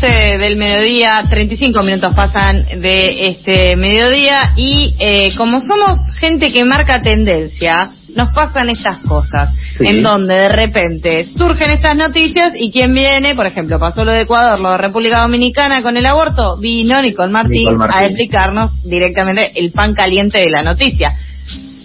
12 del mediodía, 35 minutos pasan de este mediodía y eh, como somos gente que marca tendencia, nos pasan estas cosas, en donde de repente surgen estas noticias y quien viene, por ejemplo, pasó lo de Ecuador, lo de República Dominicana con el aborto, vino Nicole Martín, Martín. a explicarnos directamente el pan caliente de la noticia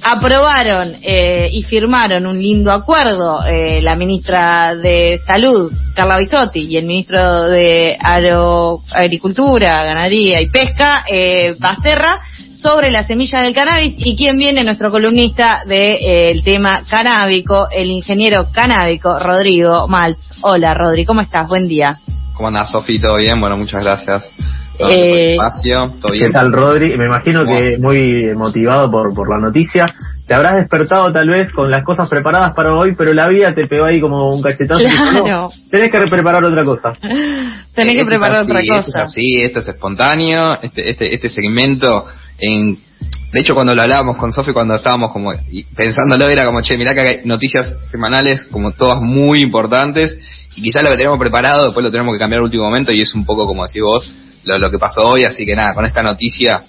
aprobaron eh, y firmaron un lindo acuerdo eh, la ministra de Salud, Carla Bisotti, y el ministro de Agricultura, Ganadería y Pesca, eh, Basterra, sobre la semilla del cannabis. ¿Y quién viene? Nuestro columnista del de, el tema canábico, el ingeniero canábico, Rodrigo Maltz. Hola, Rodri, ¿cómo estás? Buen día. ¿Cómo andas, Sofi? ¿Todo bien? Bueno, muchas gracias. Eh, espacio, ¿todo bien? ¿Qué tal, Rodri? Me imagino que muy motivado por, por la noticia. Te habrás despertado tal vez con las cosas preparadas para hoy, pero la vida te pegó ahí como un cachetazo. Claro. tenés que preparar otra cosa. tenés que preparar otra cosa. Esto es así, esto es espontáneo, este, este, este segmento en de hecho, cuando lo hablábamos con Sofi, cuando estábamos como pensándolo, era como, che, mirá que hay noticias semanales como todas muy importantes y quizás lo que tenemos preparado después lo tenemos que cambiar al último momento y es un poco como decís vos, lo, que pasó hoy, así que nada, con esta noticia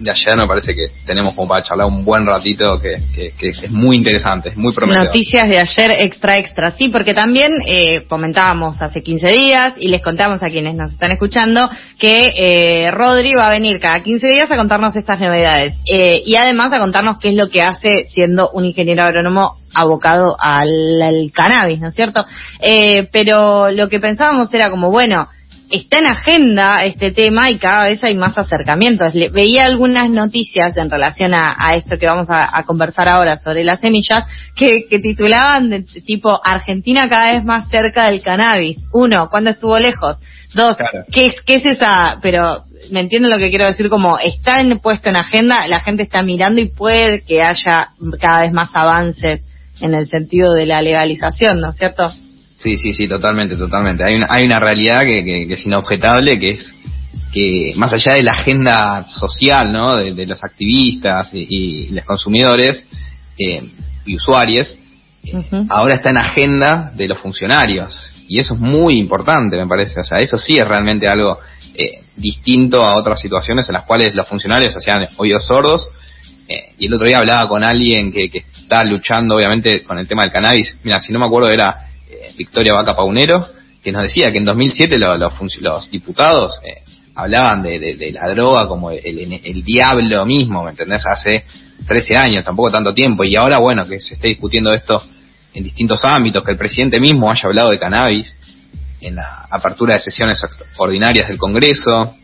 de ayer me parece que tenemos como para charlar un buen ratito que, que, es muy interesante, es muy prometedor. Noticias de ayer extra extra, sí, porque también eh, comentábamos hace 15 días y les contamos a quienes nos están escuchando que eh, Rodri va a venir cada 15 días a contarnos estas novedades eh, y además a contarnos qué es lo que hace siendo un ingeniero agrónomo abocado al, al cannabis, ¿no es cierto? Eh, pero lo que pensábamos era como, bueno, está en agenda este tema y cada vez hay más acercamientos. veía algunas noticias en relación a, esto que vamos a, conversar ahora sobre las semillas que, titulaban de tipo Argentina cada vez más cerca del cannabis. Uno, ¿cuándo estuvo lejos? Dos, ¿qué, es, ¿qué es esa? Pero me entienden lo que quiero decir como está en, puesto en agenda, la gente está mirando y puede que haya cada vez más avances en el sentido de la legalización, ¿no es cierto? Sí, sí, sí, totalmente, totalmente. Hay una, hay una realidad que, que, es inobjetable, que es que más allá de la agenda social, ¿no? De, los activistas y, los consumidores eh, y usuarios, eh, ahora está en agenda de los funcionarios. Y eso es muy importante, me parece. O sea, eso sí es realmente algo eh, distinto a otras situaciones en las cuales los funcionarios hacían oídos sordos. y el otro día hablaba con alguien que, que está luchando, obviamente, con el tema del cannabis. Mira, si no me acuerdo, era Victoria Vaca Paunero, que nos decía que en 2007 los diputados eh, hablaban de, la droga como el, diablo mismo, ¿me entendés? Hace 13 años, tampoco tanto tiempo, y ahora, bueno, que se esté discutiendo esto en distintos ámbitos, que el presidente mismo haya hablado de cannabis en la apertura de sesiones ordinarias del Congreso,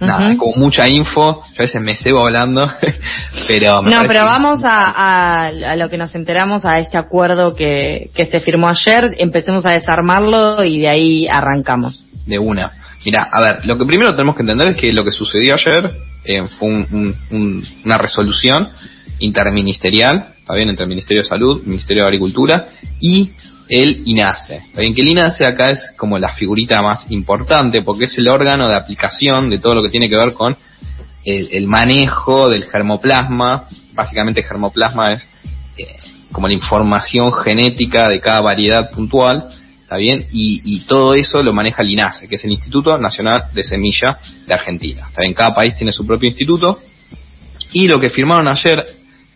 nada, como mucha info, yo a veces me cebo hablando, pero... no, pero vamos a, a, lo que nos enteramos, a este acuerdo que, que se firmó ayer, empecemos a desarmarlo y de ahí arrancamos. De una. Mira, a ver, lo que primero tenemos que entender es que lo que sucedió ayer eh, fue un, una resolución interministerial, está bien, entre el Ministerio de Salud, Ministerio de Agricultura y el INASE. El INASE acá es como la figurita más importante porque es el órgano de aplicación de todo lo que tiene que ver con el, manejo del germoplasma. Básicamente germoplasma es eh, como la información genética de cada variedad puntual, ¿está bien? Y, todo eso lo maneja el INASE, que es el Instituto Nacional de Semilla de Argentina. ¿Está bien? Cada país tiene su propio instituto. Y lo que firmaron ayer,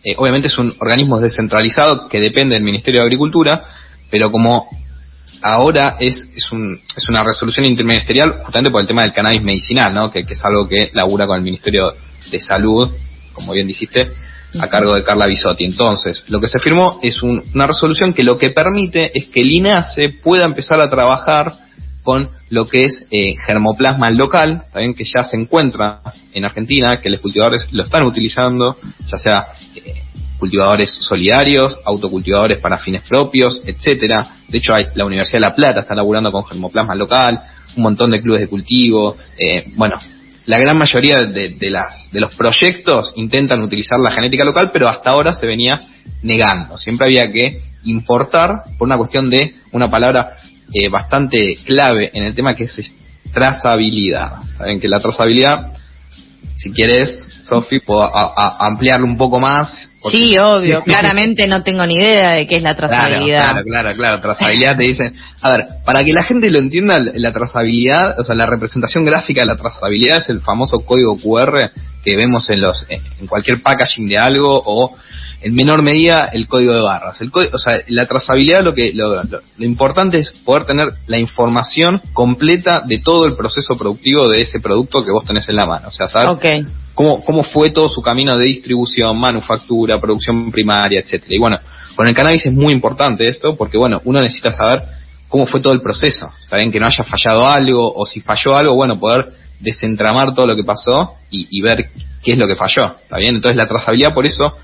eh, obviamente es un organismo descentralizado que depende del Ministerio de Agricultura, pero como ahora es, es, un, es una resolución interministerial justamente por el tema del cannabis medicinal, ¿no? que, es algo que labura con el Ministerio de Salud, como bien dijiste, a cargo de Carla Bisotti. Entonces, lo que se firmó es una resolución que lo que permite es que el INASE pueda empezar a trabajar con lo que es eh, germoplasma local, también que ya se encuentra en Argentina, que los cultivadores lo están utilizando, ya sea eh, cultivadores solidarios, autocultivadores para fines propios, etcétera. De hecho, hay, la Universidad de La Plata está laburando con germoplasma local, un montón de clubes de cultivo. Eh, bueno, la gran mayoría de, los proyectos intentan utilizar la genética local, pero hasta ahora se venía negando. Siempre había que importar por una cuestión de una palabra eh, bastante clave en el tema que es trazabilidad. Saben que la trazabilidad si quieres, Sofi, puedo ampliarlo un poco más. Sí, obvio, claramente no tengo ni idea de qué es la trazabilidad. Claro, claro, claro, trazabilidad te dicen, a ver, para que la gente lo entienda, la trazabilidad, o sea, la representación gráfica de la trazabilidad es el famoso código QR que vemos en los en cualquier packaging de algo o en menor medida el código de barras. El o sea, la trazabilidad lo que lo, importante es poder tener la información completa de todo el proceso productivo de ese producto que vos tenés en la mano. O sea, saber cómo, cómo fue todo su camino de distribución, manufactura, producción primaria, etcétera. Y bueno, con el cannabis es muy importante esto porque bueno, uno necesita saber cómo fue todo el proceso. Está bien que no haya fallado algo o si falló algo, bueno, poder desentramar todo lo que pasó y, y ver qué es lo que falló. ¿Está bien? Entonces la trazabilidad por eso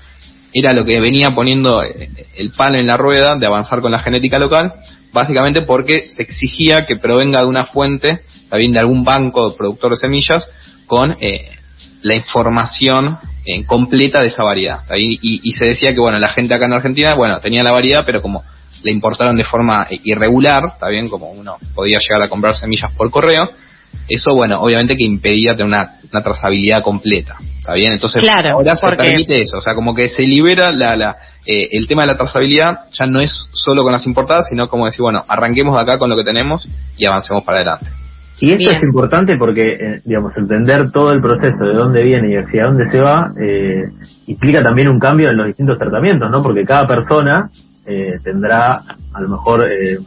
era lo que venía poniendo eh, el palo en la rueda de avanzar con la genética local, básicamente porque se exigía que provenga de una fuente, también de algún banco productor de semillas, con eh, la información eh, completa de esa variedad. Y, y, se decía que, bueno, la gente acá en Argentina, bueno, tenía la variedad, pero como le importaron de forma irregular, está bien, como uno podía llegar a comprar semillas por correo, eso, bueno, obviamente que impedía tener una, trazabilidad completa. ¿Está bien? Entonces, ahora se permite eso. O sea, como que se libera la, la, eh, el tema de la trazabilidad, ya no es solo con las importadas, sino como decir, bueno, arranquemos de acá con lo que tenemos y avancemos para adelante. Y esto es importante porque, eh, digamos, entender todo el proceso de dónde viene y hacia dónde se va, eh, implica también un cambio en los distintos tratamientos, ¿no? Porque cada persona eh, tendrá, a lo mejor, eh,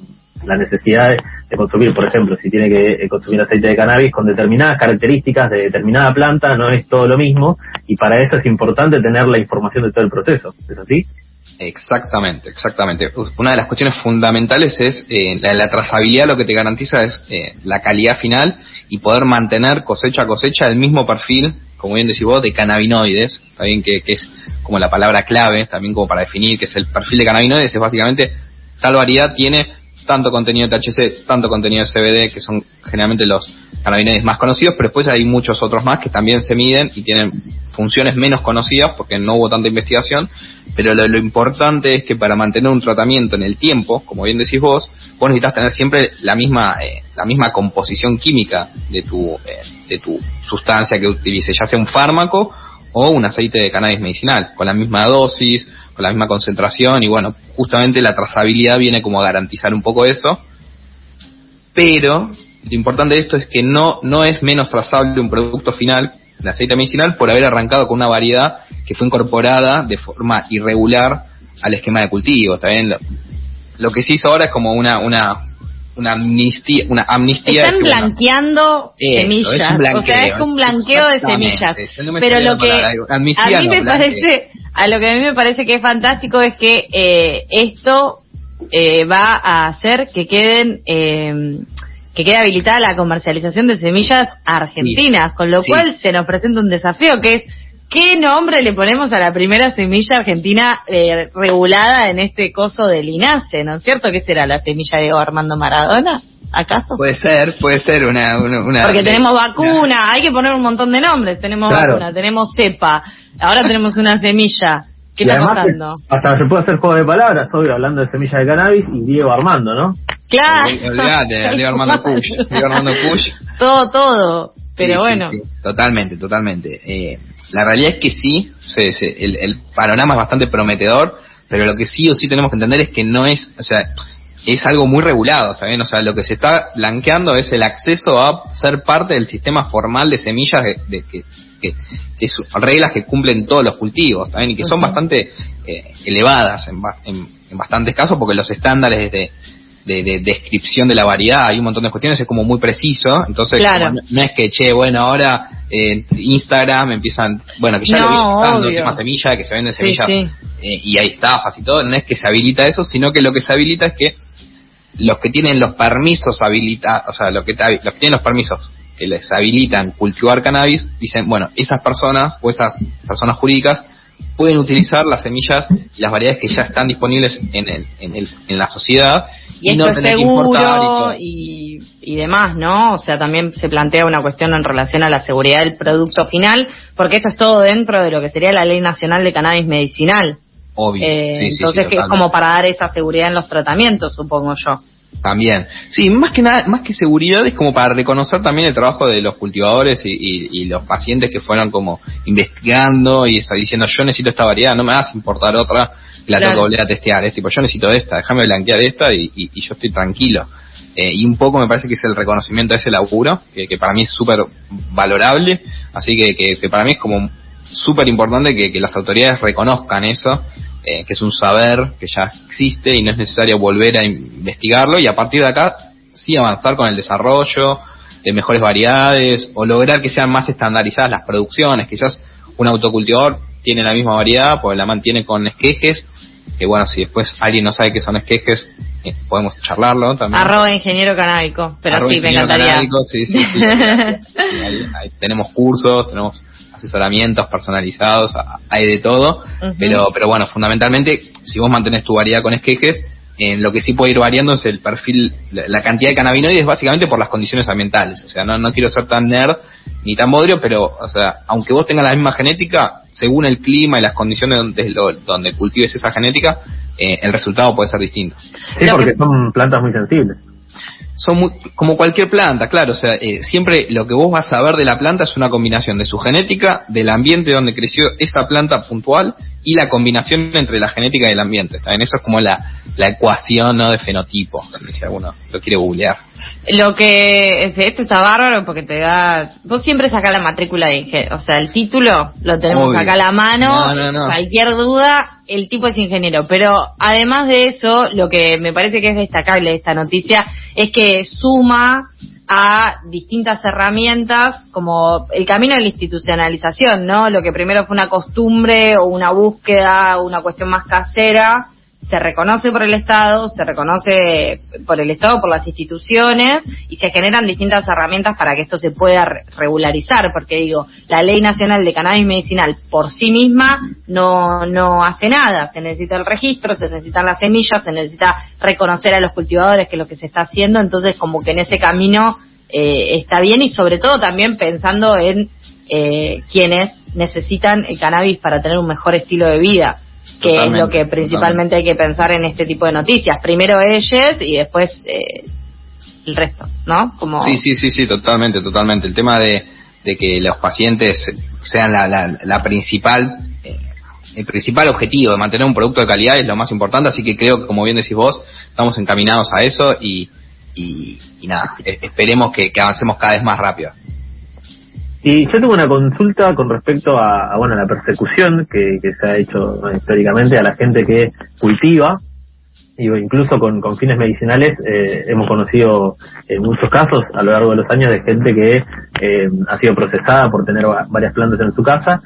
la necesidad de, consumir, por ejemplo, si tiene que eh, consumir aceite de cannabis con determinadas características de determinada planta, no es todo lo mismo, y para eso es importante tener la información de todo el proceso. ¿Es así? Exactamente, exactamente. Una de las cuestiones fundamentales es eh, la, trazabilidad, lo que te garantiza es eh, la calidad final y poder mantener cosecha a cosecha el mismo perfil, como bien decís vos, de cannabinoides, también que, que es como la palabra clave, también como para definir que es el perfil de cannabinoides, es básicamente tal variedad tiene tanto contenido de THC, tanto contenido de CBD, que son generalmente los cannabinoides más conocidos, pero después hay muchos otros más que también se miden y tienen funciones menos conocidas porque no hubo tanta investigación, pero lo, importante es que para mantener un tratamiento en el tiempo, como bien decís vos, vos necesitas tener siempre la misma eh, la misma composición química de tu eh, de tu sustancia que utilices, ya sea un fármaco o un aceite de cannabis medicinal, con la misma dosis, con la misma concentración y bueno, justamente la trazabilidad viene como a garantizar un poco eso. Pero lo importante de esto es que no, no es menos trazable un producto final, el aceite medicinal, por haber arrancado con una variedad que fue incorporada de forma irregular al esquema de cultivo. También lo, lo que se hizo ahora es como una, una una amnistía, una amnistía. Están blanqueando semillas, o sea, es un blanqueo de semillas. Pero lo que a mí me parece, a lo que a mí me parece que es fantástico es que eh, esto eh, va a hacer que queden eh, que quede habilitada la comercialización de semillas argentinas, con lo cual se nos presenta un desafío que es ¿Qué nombre le ponemos a la primera semilla argentina eh, regulada en este coso del INASE, ¿no es cierto? ¿Qué será la semilla de Armando Maradona? ¿Acaso? Puede ser, puede ser una... una, Porque tenemos vacuna, hay que poner un montón de nombres. Tenemos vacuna, tenemos cepa, ahora tenemos una semilla. ¿Qué está pasando? Hasta se puede hacer juego de palabras, obvio, hablando de semilla de cannabis y Diego Armando, ¿no? Claro. Diego Armando Push. Diego Armando Push. Todo, todo. Pero bueno. totalmente, totalmente. Eh, la realidad es que sí, el, el, panorama es bastante prometedor, pero lo que sí o sí tenemos que entender es que no es, o sea, es algo muy regulado, ¿está O sea, lo que se está blanqueando es el acceso a ser parte del sistema formal de semillas de, que, que, reglas que cumplen todos los cultivos, ¿está Y que son bastante eh, elevadas en, en, en, bastantes casos porque los estándares de, de, descripción de la variedad, hay un montón de cuestiones, es como muy preciso, entonces no, es que, che, bueno, ahora eh, Instagram empiezan, bueno, que ya lo vi el tema semilla, que se venden semillas eh, y hay estafas y todo, no es que se habilita eso, sino que lo que se habilita es que los que tienen los permisos habilitados, o sea, los que, los que tienen los permisos que les habilitan cultivar cannabis, dicen, bueno, esas personas o esas personas jurídicas pueden utilizar las semillas y las variedades que ya están disponibles en, el, en, el, en la sociedad y, no tener seguro y, y, demás, ¿no? O sea, también se plantea una cuestión en relación a la seguridad del producto final, porque esto es todo dentro de lo que sería la Ley Nacional de Cannabis Medicinal. Obvio. Eh, entonces, que es como para dar esa seguridad en los tratamientos, supongo yo. También. Sí, más que nada, más que seguridad es como para reconocer también el trabajo de los cultivadores y, los pacientes que fueron como investigando y diciendo yo necesito esta variedad, no me vas a importar otra, la tengo que volver a testear. Es tipo, yo necesito esta, déjame blanquear esta y, yo estoy tranquilo. Eh, y un poco me parece que es el reconocimiento de ese laburo, que, para mí es súper valorable, así que, que, para mí es como súper importante que, las autoridades reconozcan eso eh, que es un saber que ya existe y no es necesario volver a investigarlo y a partir de acá sí avanzar con el desarrollo de mejores variedades o lograr que sean más estandarizadas las producciones. Quizás un autocultivador tiene la misma variedad, pues la mantiene con esquejes, que bueno, si después alguien no sabe qué son esquejes, eh, podemos charlarlo también. Arroba ingeniero canábico, pero sí, me encantaría. sí, sí, sí. tenemos cursos, tenemos asesoramientos personalizados, hay de todo, pero, pero bueno, fundamentalmente, si vos mantenés tu variedad con esquejes, en lo que sí puede ir variando es el perfil, la, cantidad de cannabinoides básicamente por las condiciones ambientales. O sea, no, no quiero ser tan nerd ni tan bodrio, pero, o sea, aunque vos tengas la misma genética, según el clima y las condiciones donde, donde cultives esa genética, eh, el resultado puede ser distinto. Sí, porque son plantas muy sensibles son como cualquier planta, claro, o sea, eh, siempre lo que vos vas a ver de la planta es una combinación de su genética, del ambiente donde creció esa planta puntual y la combinación entre la genética y el ambiente. ¿está Eso es como la, la ecuación ¿no? de fenotipo, si alguno lo quiere googlear. Lo que esto está bárbaro porque te da vos siempre sacás la matrícula de o sea, el título lo tenemos acá a la mano, cualquier duda, el tipo es ingeniero, pero además de eso, lo que me parece que es destacable de esta noticia es que suma a distintas herramientas como el camino de la institucionalización, ¿no? Lo que primero fue una costumbre o una búsqueda, una cuestión más casera, se reconoce por el Estado, se reconoce por el Estado, por las instituciones y se generan distintas herramientas para que esto se pueda regularizar, porque digo, la Ley Nacional de Cannabis Medicinal por sí misma no, no hace nada, se necesita el registro, se necesitan las semillas, se necesita reconocer a los cultivadores que es lo que se está haciendo, entonces como que en ese camino eh, está bien y sobre todo también pensando en eh, quienes necesitan el cannabis para tener un mejor estilo de vida que es lo que principalmente hay que pensar en este tipo de noticias. Primero ellos y después eh, el resto, ¿no? Como... Sí, sí, sí, sí, totalmente, totalmente. El tema de, de que los pacientes sean la, la, la principal, eh, el principal objetivo de mantener un producto de calidad es lo más importante, así que creo que, como bien decís vos, estamos encaminados a eso y, y, nada, e, esperemos que avancemos cada vez más rápido. Y yo tengo una consulta con respecto a, bueno, la persecución que, se ha hecho históricamente a la gente que cultiva, y incluso con, con fines medicinales eh, hemos conocido eh, muchos casos a lo largo de los años de gente que eh, ha sido procesada por tener varias plantas en su casa.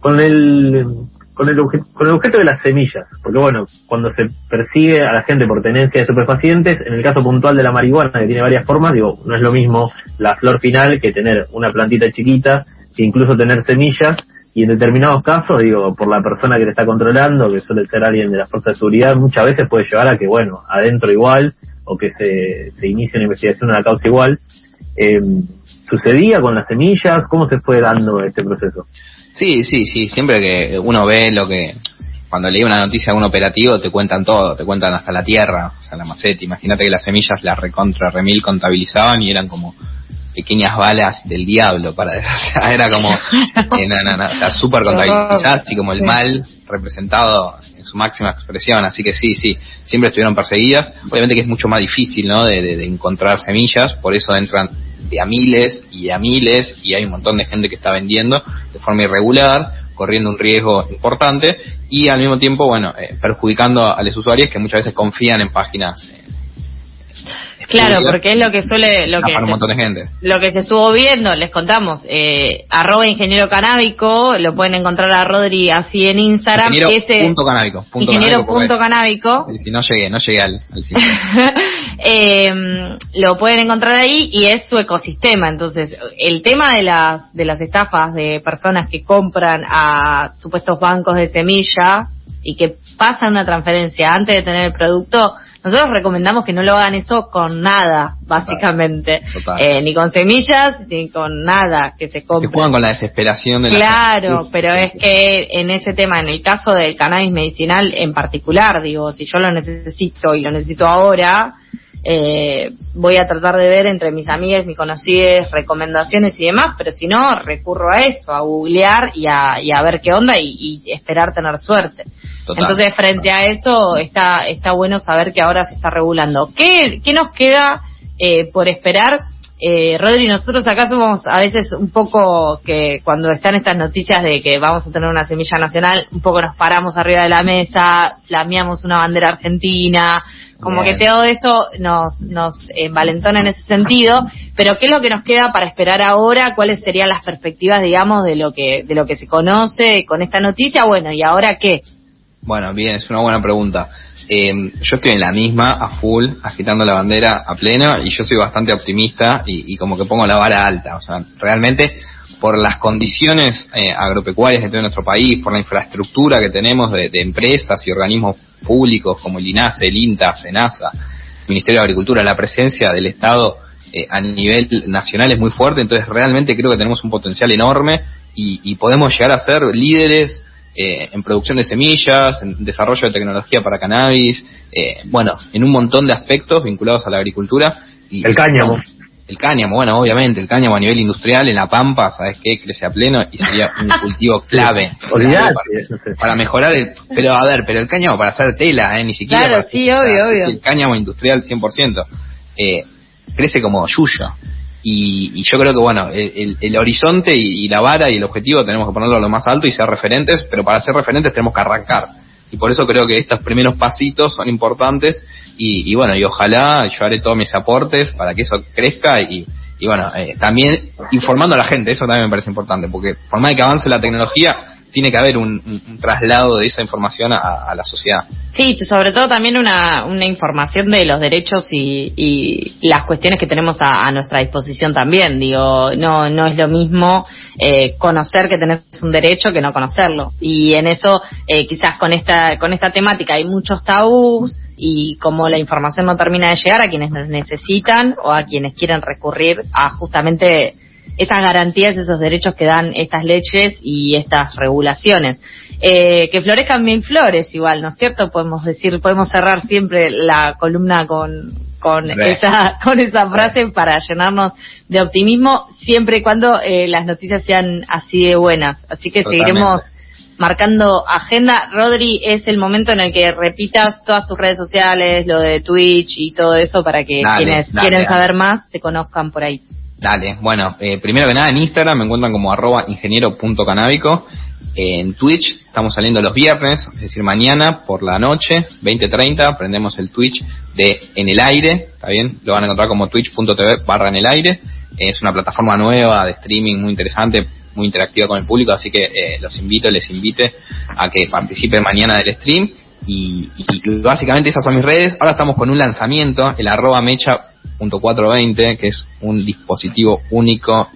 Con el con el, con el objeto de las semillas, porque bueno, cuando se persigue a la gente por tenencia de estupefacientes, en el caso puntual de la marihuana, que tiene varias formas, digo, no es lo mismo la flor final que tener una plantita chiquita, que incluso tener semillas, y en determinados casos, digo, por la persona que le está controlando, que suele ser alguien de las fuerzas de seguridad, muchas veces puede llevar a que, bueno, adentro igual, o que se, se inicie una investigación de la causa igual. Eh, ¿Sucedía con las semillas? ¿Cómo se fue dando este proceso? Sí, sí, sí, siempre que uno ve lo que, cuando leí una noticia de un operativo te cuentan todo, te cuentan hasta la tierra, o sea, la maceta, imagínate que las semillas las recontra remil contabilizaban y eran como pequeñas balas del diablo para o era como eh, o sea súper contabilizadas y como el mal representado en su máxima expresión. Así que sí sí siempre estuvieron perseguidas. Obviamente que es mucho más difícil no de, de encontrar semillas por eso entran de a miles y a miles y hay un montón de gente que está vendiendo de forma irregular, corriendo un riesgo importante y al mismo tiempo, bueno, eh, perjudicando a los usuarios que muchas veces confían en páginas eh, Claro, porque es lo que suele, lo que, un montón de gente. lo que se estuvo viendo, les contamos, eh, arroba ingeniero canábico, lo pueden encontrar a Rodri así en Instagram. Ingeniero punto canábico. ingeniero punto canábico. Si no llegué, no llegué al, sitio. eh, lo pueden encontrar ahí y es su ecosistema. Entonces, el tema de las, de las estafas de personas que compran a supuestos bancos de semilla y que pasan una transferencia antes de tener el producto, nosotros recomendamos que no lo hagan eso con nada, básicamente. Eh, ni con semillas, ni con nada que se compre. Que juegan con la desesperación de Claro, pero es que en ese tema, en el caso del cannabis medicinal en particular, digo, si yo lo necesito y lo necesito ahora, eh, voy a tratar de ver entre mis amigas, mis conocidas, recomendaciones y demás, pero si no, recurro a eso, a googlear y a, y a ver qué onda y, esperar tener suerte. Entonces, frente a eso, está, está bueno saber que ahora se está regulando. ¿Qué, qué nos queda eh, por esperar? Eh, Rodri, nosotros acá somos a veces un poco que cuando están estas noticias de que vamos a tener una semilla nacional, un poco nos paramos arriba de la mesa, flameamos una bandera argentina, como que todo esto nos, nos envalentona en ese sentido, pero ¿qué es lo que nos queda para esperar ahora? ¿Cuáles serían las perspectivas, digamos, de lo que, de lo que se conoce con esta noticia? Bueno, ¿y ahora qué? Bueno, bien, es una buena pregunta. Eh, yo estoy en la misma, a full, agitando la bandera a pleno, y yo soy bastante optimista y, y como que pongo la vara alta. O sea, realmente por las condiciones eh, agropecuarias que tiene nuestro país, por la infraestructura que tenemos de, empresas y organismos públicos como el INASE, el INTA, SENASA, el Ministerio de Agricultura, la presencia del Estado eh, a nivel nacional es muy fuerte, entonces realmente creo que tenemos un potencial enorme y, podemos llegar a ser líderes eh, en producción de semillas, en desarrollo de tecnología para cannabis, bueno, en un montón de aspectos vinculados a la agricultura. Y, el cáñamo el cáñamo, bueno, obviamente, el cáñamo a nivel industrial en la pampa, ¿sabes qué? Crece a pleno y sería un cultivo clave. para, mejorar el, pero a ver, pero el cáñamo para hacer tela, ¿eh? Ni siquiera. Claro, sí, obvio, obvio. El cáñamo industrial 100%. Eh, crece como yuyo. Y, y, yo creo que, bueno, el, el, horizonte y, y, la vara y el objetivo tenemos que ponerlo a lo más alto y ser referentes, pero para ser referentes tenemos que arrancar y por eso creo que estos primeros pasitos son importantes y, bueno, y ojalá yo haré todos mis aportes para que eso crezca y, y bueno, eh, también informando a la gente, eso también me parece importante, porque por más que avance la tecnología, tiene que haber un, traslado de esa información a, la sociedad. Sí, sobre todo también una, una información de los derechos y, y las cuestiones que tenemos a, nuestra disposición también. Digo, no, no es lo mismo eh, conocer que tenés un derecho que no conocerlo. Y en eso, eh, quizás con esta, con esta temática hay muchos tabús y como la información no termina de llegar a quienes necesitan o a quienes quieren recurrir a justamente esas garantías, esos derechos que dan estas leyes y estas regulaciones. Eh, que florezcan bien flores igual, ¿no es cierto? Podemos decir, podemos cerrar siempre la columna con, con esa, con esa frase para llenarnos de optimismo, siempre y cuando eh, las noticias sean así de buenas. Así que seguiremos marcando agenda. Rodri, es el momento en el que repitas todas tus redes sociales, lo de Twitch y todo eso para que quienes quieren saber más te conozcan por ahí. Dale, bueno, eh, primero que nada en Instagram me encuentran como arroba ingeniero.canábico. en Twitch estamos saliendo los viernes, es decir, mañana por la noche, 20.30, prendemos el Twitch de En el Aire, ¿está bien? Lo van a encontrar como twitch.tv barra En el Aire. es una plataforma nueva de streaming muy interesante, muy interactiva con el público, así que eh, los invito, les invite a que participen mañana del stream. Y, y, básicamente esas son mis redes. Ahora estamos con un lanzamiento, el arroba mecha .420, que es un dispositivo único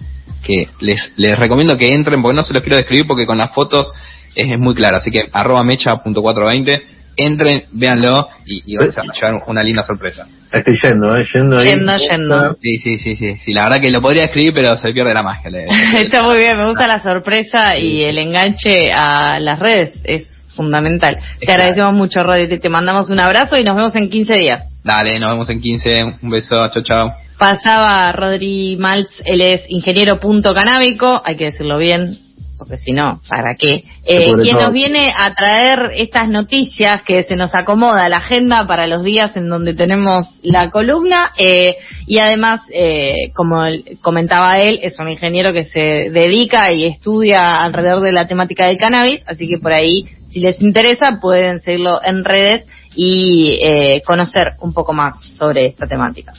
que les, les recomiendo que entren, porque no se los quiero describir porque con las fotos es, muy claro. Así que arroba mecha.420, entren, véanlo y, y van a llevar una linda sorpresa. Estoy yendo, ¿eh? Yendo, ahí. Yendo, yendo. Sí, sí, sí, sí, sí. La verdad que lo podría escribir, pero se pierde la magia. Está muy bien, me gusta la sorpresa y el enganche a las redes. Es fundamental. Te agradecemos mucho, Rodri. Te mandamos un abrazo y nos vemos en 15 días. Dale, nos vemos en 15. Un beso, chao, chao. Pasaba Rodri Maltz, él es ingeniero punto canábico, hay que decirlo bien, porque si no, ¿para qué? Eh, quien nos viene a traer estas noticias que se nos acomoda la agenda para los días en donde tenemos la columna eh, y además, eh, como comentaba él, es un ingeniero que se dedica y estudia alrededor de la temática del cannabis, así que por ahí, si les interesa, pueden seguirlo en redes y eh, conocer un poco más sobre esta temática.